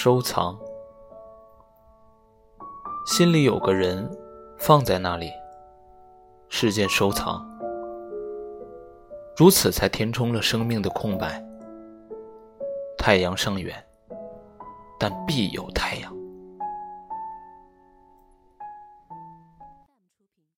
收藏，心里有个人，放在那里，是件收藏。如此才填充了生命的空白。太阳尚远，但必有太阳。